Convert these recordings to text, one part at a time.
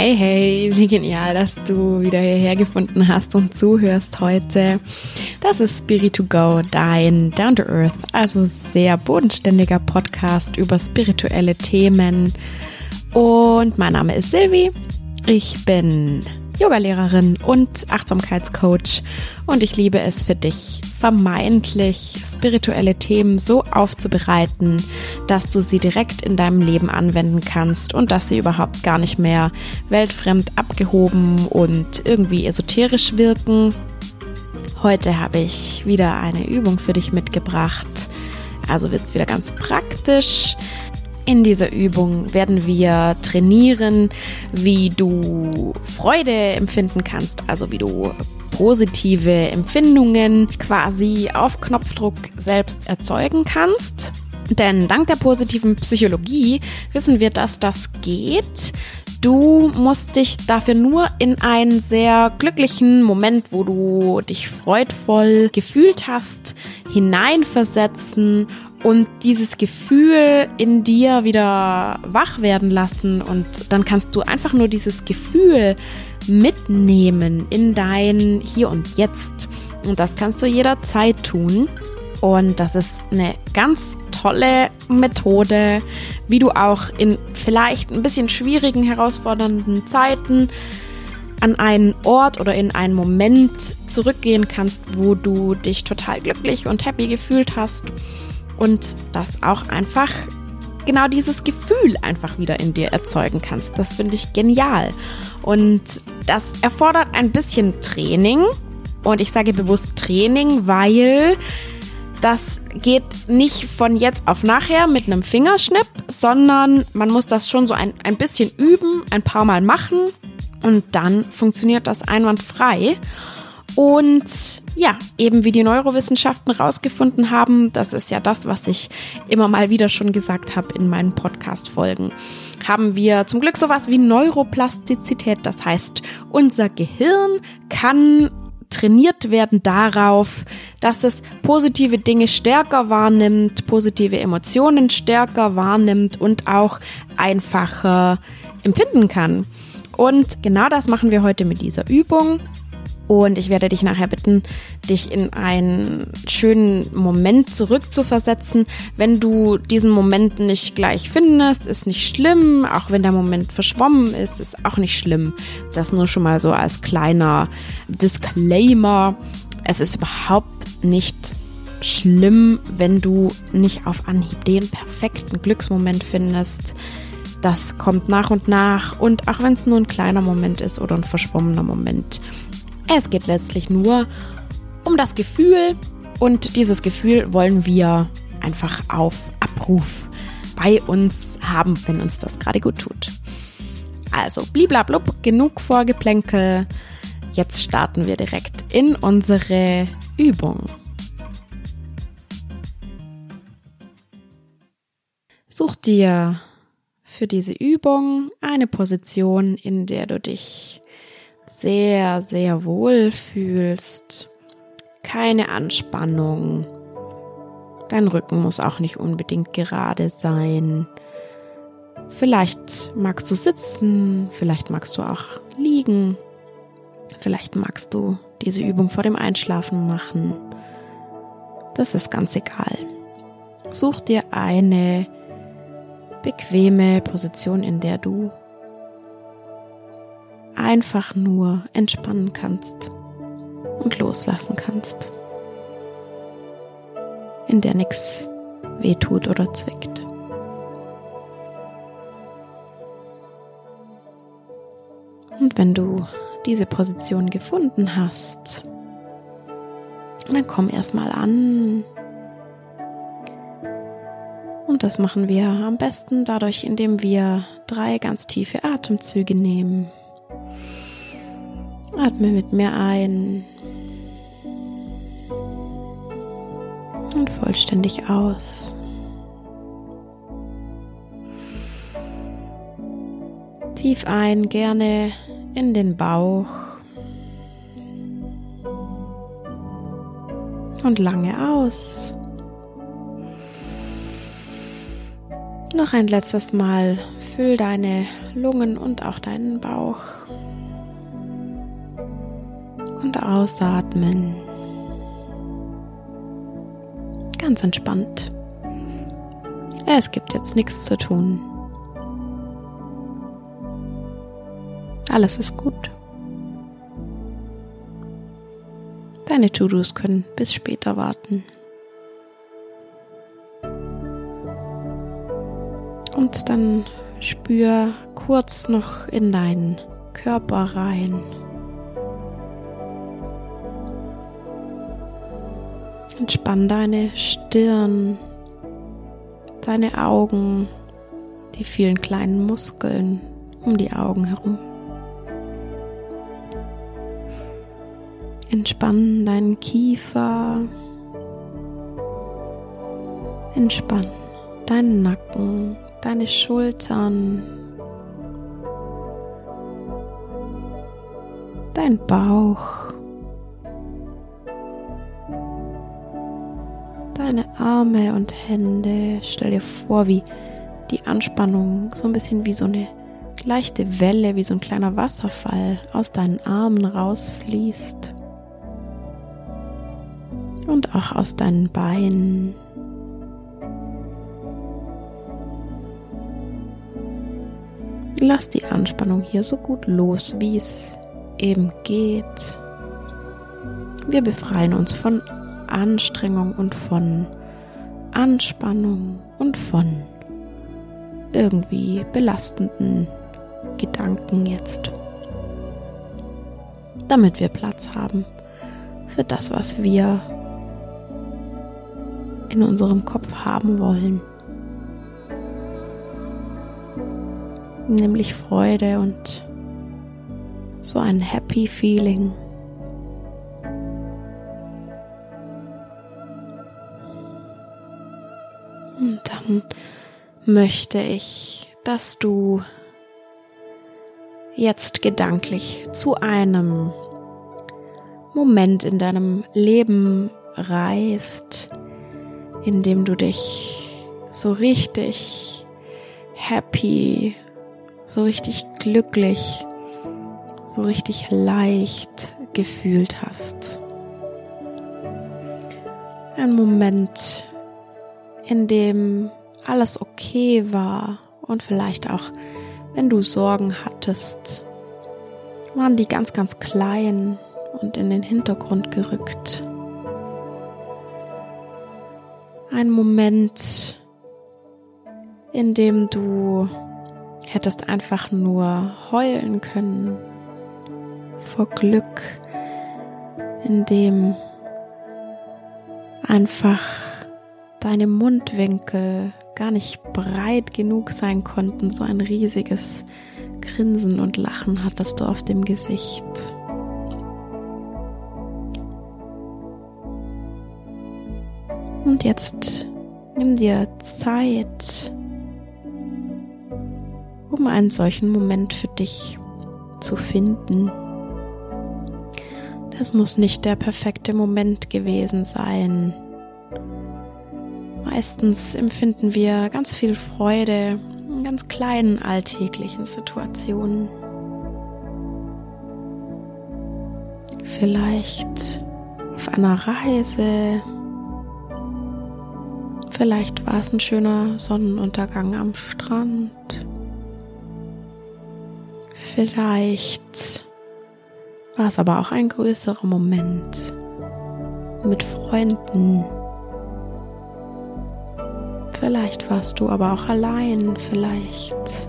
Hey, hey, wie genial, dass du wieder hierher gefunden hast und zuhörst heute. Das ist Spirit to Go, dein Down to Earth, also sehr bodenständiger Podcast über spirituelle Themen. Und mein Name ist Silvi. Ich bin Yogalehrerin und Achtsamkeitscoach und ich liebe es für dich, vermeintlich spirituelle Themen so aufzubereiten, dass du sie direkt in deinem Leben anwenden kannst und dass sie überhaupt gar nicht mehr weltfremd abgehoben und irgendwie esoterisch wirken. Heute habe ich wieder eine Übung für dich mitgebracht. Also wird es wieder ganz praktisch. In dieser Übung werden wir trainieren, wie du Freude empfinden kannst, also wie du positive Empfindungen quasi auf Knopfdruck selbst erzeugen kannst. Denn dank der positiven Psychologie wissen wir, dass das geht. Du musst dich dafür nur in einen sehr glücklichen Moment, wo du dich freudvoll gefühlt hast, hineinversetzen und dieses Gefühl in dir wieder wach werden lassen. Und dann kannst du einfach nur dieses Gefühl mitnehmen in dein Hier und Jetzt. Und das kannst du jederzeit tun. Und das ist eine ganz tolle Methode, wie du auch in vielleicht ein bisschen schwierigen, herausfordernden Zeiten an einen Ort oder in einen Moment zurückgehen kannst, wo du dich total glücklich und happy gefühlt hast und das auch einfach genau dieses Gefühl einfach wieder in dir erzeugen kannst. Das finde ich genial. Und das erfordert ein bisschen Training. Und ich sage bewusst Training, weil das geht nicht von jetzt auf nachher mit einem Fingerschnipp, sondern man muss das schon so ein, ein bisschen üben, ein paar Mal machen und dann funktioniert das einwandfrei. Und ja, eben wie die Neurowissenschaften rausgefunden haben, das ist ja das, was ich immer mal wieder schon gesagt habe in meinen Podcast-Folgen, haben wir zum Glück sowas wie Neuroplastizität. Das heißt, unser Gehirn kann trainiert werden darauf, dass es positive Dinge stärker wahrnimmt, positive Emotionen stärker wahrnimmt und auch einfacher empfinden kann. Und genau das machen wir heute mit dieser Übung. Und ich werde dich nachher bitten, dich in einen schönen Moment zurückzuversetzen. Wenn du diesen Moment nicht gleich findest, ist nicht schlimm. Auch wenn der Moment verschwommen ist, ist auch nicht schlimm. Das nur schon mal so als kleiner Disclaimer. Es ist überhaupt nicht schlimm, wenn du nicht auf Anhieb den perfekten Glücksmoment findest. Das kommt nach und nach und auch wenn es nur ein kleiner Moment ist oder ein verschwommener Moment, es geht letztlich nur um das Gefühl und dieses Gefühl wollen wir einfach auf Abruf bei uns haben, wenn uns das gerade gut tut. Also bliblablub, genug Vorgeplänkel. Jetzt starten wir direkt in unsere Übung. Such dir für diese Übung eine Position, in der du dich sehr, sehr wohl fühlst. Keine Anspannung. Dein Rücken muss auch nicht unbedingt gerade sein. Vielleicht magst du sitzen, vielleicht magst du auch liegen, vielleicht magst du diese Übung vor dem Einschlafen machen. Das ist ganz egal. Such dir eine bequeme Position, in der du einfach nur entspannen kannst und loslassen kannst, in der nichts wehtut oder zwickt. Und wenn du diese Position gefunden hast, dann komm erstmal an. Und das machen wir am besten dadurch, indem wir drei ganz tiefe Atemzüge nehmen. Atme mit mir ein und vollständig aus. Tief ein, gerne in den Bauch und lange aus. Noch ein letztes Mal füll deine Lungen und auch deinen Bauch. Und ausatmen. Ganz entspannt. Es gibt jetzt nichts zu tun. Alles ist gut. Deine To-Dos können bis später warten. Und dann spür kurz noch in deinen Körper rein. Entspann deine Stirn, deine Augen, die vielen kleinen Muskeln um die Augen herum. Entspann deinen Kiefer. Entspann deinen Nacken, deine Schultern, dein Bauch, deine Arme und Hände. Stell dir vor, wie die Anspannung so ein bisschen wie so eine leichte Welle, wie so ein kleiner Wasserfall aus deinen Armen rausfließt und auch aus deinen Beinen. Lass die Anspannung hier so gut los, wie es eben geht. Wir befreien uns von Anstrengung und von Anspannung und von irgendwie belastenden Gedanken jetzt. Damit wir Platz haben für das, was wir in unserem Kopf haben wollen. Nämlich Freude und so ein Happy Feeling. Möchte ich, dass du jetzt gedanklich zu einem Moment in deinem Leben reist, in dem du dich so richtig happy, so richtig glücklich, so richtig leicht gefühlt hast. Ein Moment, in dem alles okay war und vielleicht auch, wenn du Sorgen hattest, waren die ganz, ganz klein und in den Hintergrund gerückt. Ein Moment, in dem du hättest einfach nur heulen können vor Glück, in dem einfach deine Mundwinkel gar nicht breit genug sein konnten, so ein riesiges Grinsen und Lachen hattest du auf dem Gesicht. Und jetzt nimm dir Zeit, um einen solchen Moment für dich zu finden. Das muss nicht der perfekte Moment gewesen sein. Meistens empfinden wir ganz viel Freude in ganz kleinen alltäglichen Situationen. Vielleicht auf einer Reise, Vielleicht war es ein schöner Sonnenuntergang am Strand. Vielleicht war es aber auch ein größerer Moment mit Freunden. Vielleicht warst du aber auch allein. Vielleicht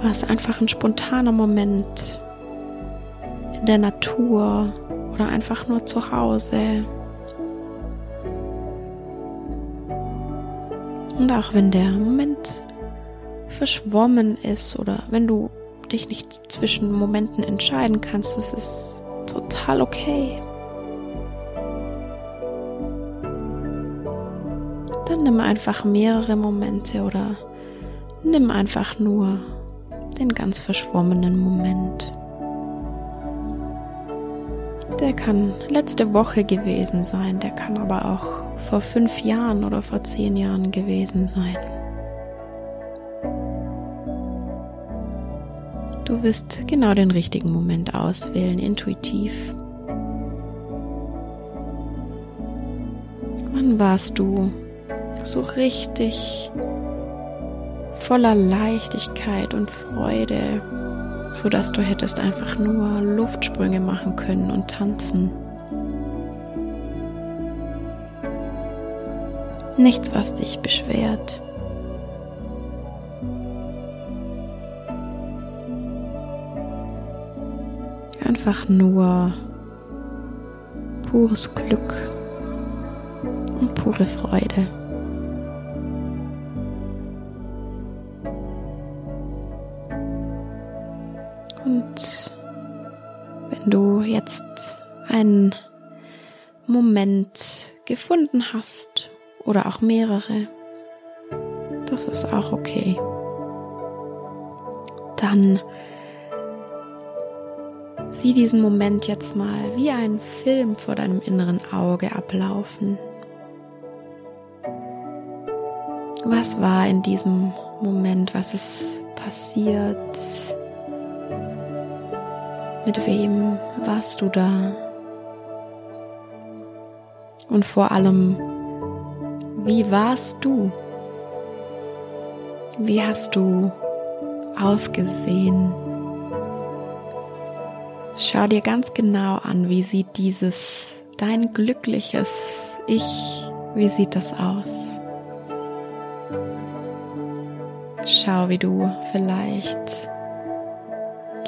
war es einfach ein spontaner Moment in der Natur oder einfach nur zu Hause. Und auch wenn der Moment verschwommen ist oder wenn du dich nicht zwischen Momenten entscheiden kannst, das ist total okay. nimm einfach mehrere Momente oder nimm einfach nur den ganz verschwommenen Moment. Der kann letzte Woche gewesen sein, der kann aber auch vor fünf Jahren oder vor zehn Jahren gewesen sein. Du wirst genau den richtigen Moment auswählen, intuitiv. Wann warst du so richtig voller Leichtigkeit und Freude, so dass du hättest einfach nur Luftsprünge machen können und tanzen? Nichts, was dich beschwert. Einfach nur pures Glück und pure Freude. Jetzt einen Moment gefunden hast oder auch mehrere, das ist auch okay. Dann sieh diesen Moment jetzt mal wie ein Film vor deinem inneren Auge ablaufen. Was war in diesem Moment? Was ist passiert? Mit wem warst du da? Und vor allem, wie warst du? Wie hast du ausgesehen? Schau dir ganz genau an, wie sieht dieses dein glückliches Ich, wie sieht das aus? Schau, wie du vielleicht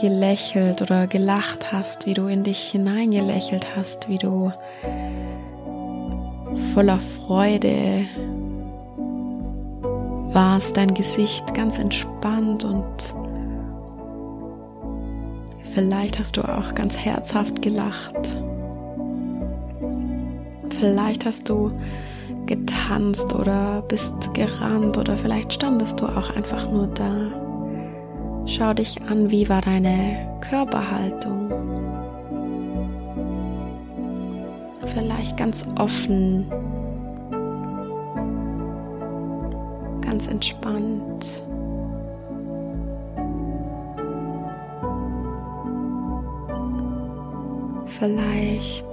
gelächelt oder gelacht hast, wie du in dich hineingelächelt hast, wie du voller Freude warst, dein Gesicht ganz entspannt und vielleicht hast du auch ganz herzhaft gelacht. Vielleicht hast du getanzt oder bist gerannt oder vielleicht standest du auch einfach nur da. Schau dich an, wie war deine Körperhaltung? Vielleicht ganz offen, ganz entspannt. Vielleicht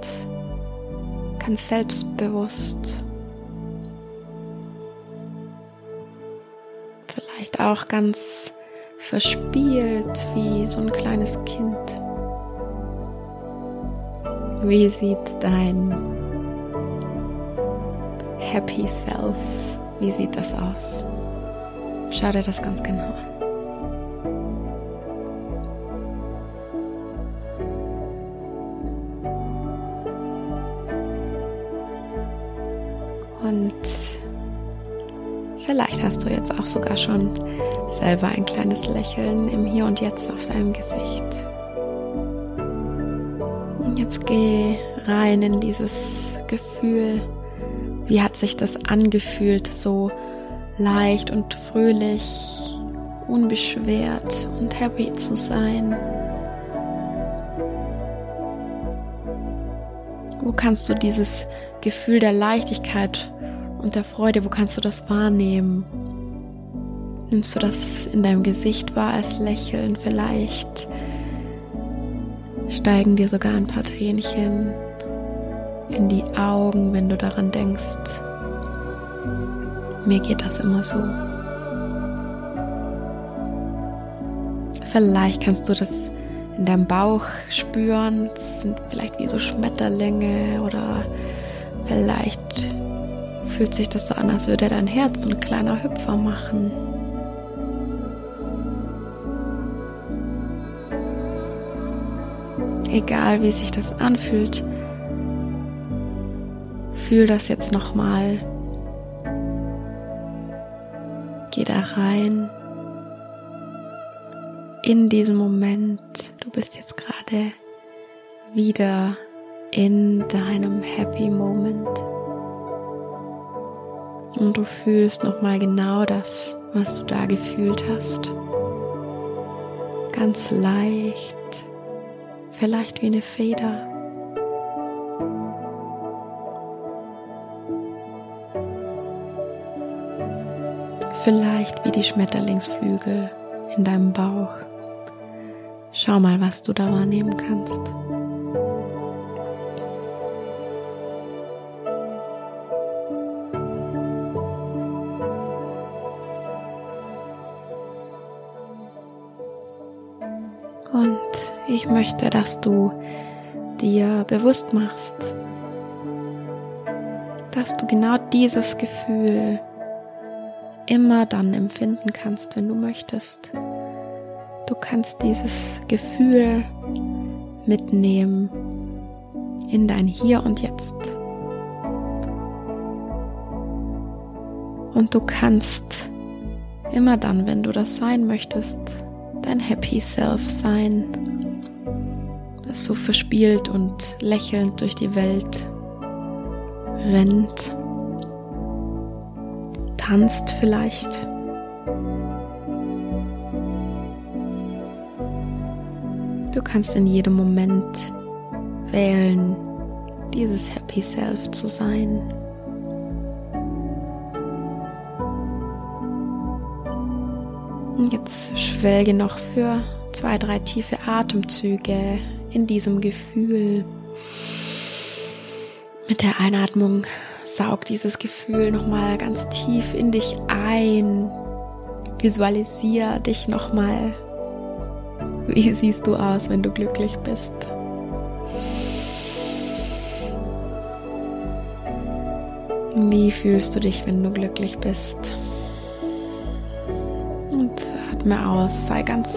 ganz selbstbewusst. Vielleicht auch ganz verspielt wie so ein kleines Kind. Wie sieht dein Happy Self, wie sieht das aus? Schau dir das ganz genau an. Und vielleicht hast du jetzt auch sogar schon selber ein kleines Lächeln im Hier und Jetzt auf deinem Gesicht. Und jetzt geh rein in dieses Gefühl. Wie hat sich das angefühlt, so leicht und fröhlich, unbeschwert und happy zu sein? Wo kannst du dieses Gefühl der Leichtigkeit und der Freude, wo kannst du das wahrnehmen? Nimmst du das in deinem Gesicht wahr als Lächeln? Vielleicht steigen dir sogar ein paar Tränchen in die Augen, wenn du daran denkst. Mir geht das immer so. Vielleicht kannst du das in deinem Bauch spüren. Es sind vielleicht wie so Schmetterlinge oder vielleicht fühlt sich das so an, als würde dein Herz so ein kleiner Hüpfer machen. Egal wie sich das anfühlt, fühl das jetzt nochmal. Geh da rein in diesen Moment. Du bist jetzt gerade wieder in deinem Happy Moment. Und du fühlst nochmal genau das, was du da gefühlt hast. Ganz leicht vielleicht wie eine Feder. Vielleicht wie die Schmetterlingsflügel in deinem Bauch. Schau mal, was du da wahrnehmen kannst. Ich möchte, dass du dir bewusst machst, dass du genau dieses Gefühl immer dann empfinden kannst, wenn du möchtest. Du kannst dieses Gefühl mitnehmen in dein Hier und Jetzt. Und du kannst immer dann, wenn du das sein möchtest, dein Happy Self sein, das so verspielt und lächelnd durch die Welt rennt, tanzt vielleicht. Du kannst in jedem Moment wählen, dieses Happy Self zu sein. Jetzt schwelge noch für zwei, drei tiefe Atemzüge in diesem Gefühl. Mit der Einatmung saug dieses Gefühl nochmal ganz tief in dich ein. Visualisier dich nochmal. Wie siehst du aus, wenn du glücklich bist? Wie fühlst du dich, wenn du glücklich bist? Und atme aus, sei ganz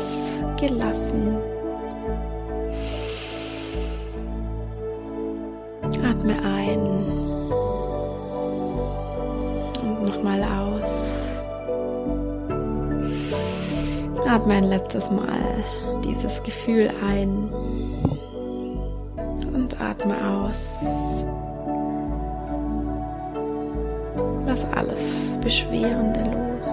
gelassen. Atme ein letztes Mal dieses Gefühl ein und atme aus. Lass alles Beschwerende los.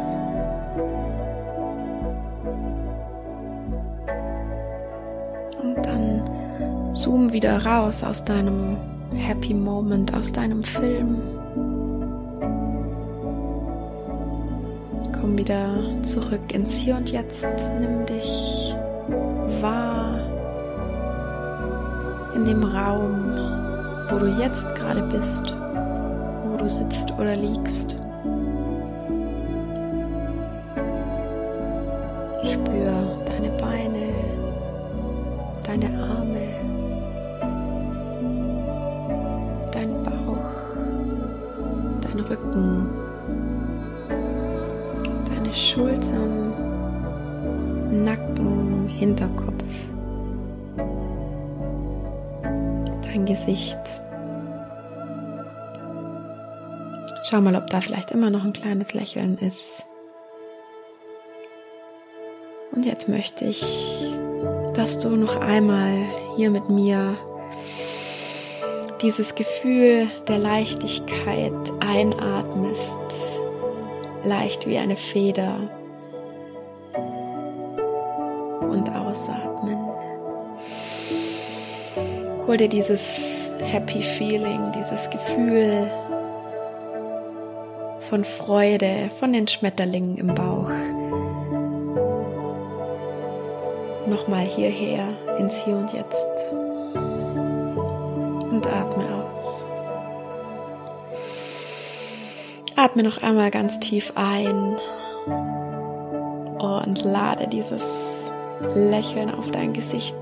Und dann zoom wieder raus aus deinem Happy Moment aus deinem Film. Komm wieder zurück ins Hier und Jetzt. Nimm dich wahr in dem Raum, wo du jetzt gerade bist, wo du sitzt oder liegst. Spür deine Beine, deine Arme. Rücken, deine Schultern, Nacken, Hinterkopf, dein Gesicht. Schau mal, ob da vielleicht immer noch ein kleines Lächeln ist. Und jetzt möchte ich, dass du noch einmal hier mit mir dieses Gefühl der Leichtigkeit einatmest, leicht wie eine Feder und ausatmen. Hol dir dieses Happy Feeling, dieses Gefühl von Freude, von den Schmetterlingen im Bauch. Nochmal hierher ins Hier und Jetzt Atme noch einmal ganz tief ein und lade dieses Lächeln auf dein Gesicht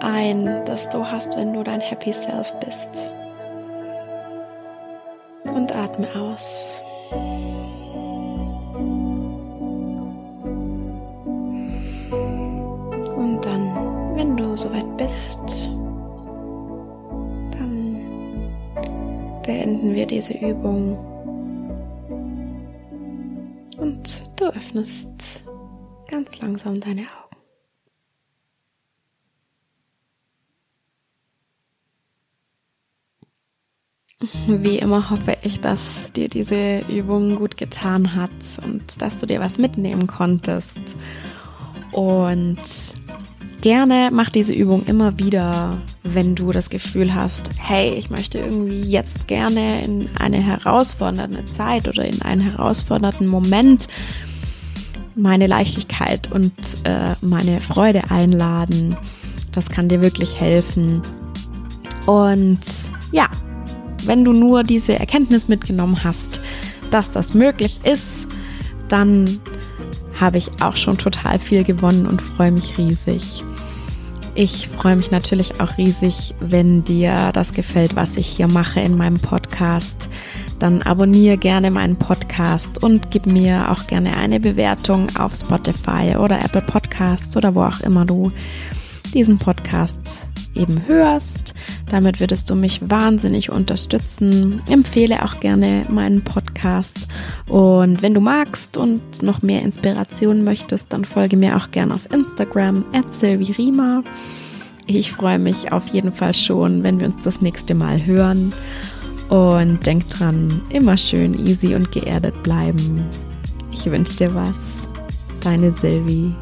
ein, das du hast, wenn du dein Happy Self bist. Und atme aus. Und dann, wenn du soweit bist, beenden wir diese Übung. Du öffnest ganz langsam deine Augen. Wie immer hoffe ich, dass dir diese Übung gut getan hat und dass du dir was mitnehmen konntest. Und Gerne mach diese Übung immer wieder, wenn du das Gefühl hast, hey, ich möchte irgendwie jetzt gerne in eine herausfordernde Zeit oder in einen herausfordernden Moment meine Leichtigkeit und äh, meine Freude einladen. Das kann dir wirklich helfen. Und ja, wenn du nur diese Erkenntnis mitgenommen hast, dass das möglich ist, dann habe ich auch schon total viel gewonnen und freue mich riesig. Ich freue mich natürlich auch riesig, wenn dir das gefällt, was ich hier mache in meinem Podcast. Dann abonniere gerne meinen Podcast und gib mir auch gerne eine Bewertung auf Spotify oder Apple Podcasts oder wo auch immer du diesen Podcast eben hörst. Damit würdest du mich wahnsinnig unterstützen. Empfehle auch gerne meinen Podcast. Und wenn du magst und noch mehr Inspiration möchtest, dann folge mir auch gerne auf Instagram at Rima. Ich freue mich auf jeden Fall schon, wenn wir uns das nächste Mal hören. Und denk dran, immer schön easy und geerdet bleiben. Ich wünsche dir was. Deine Sylvie.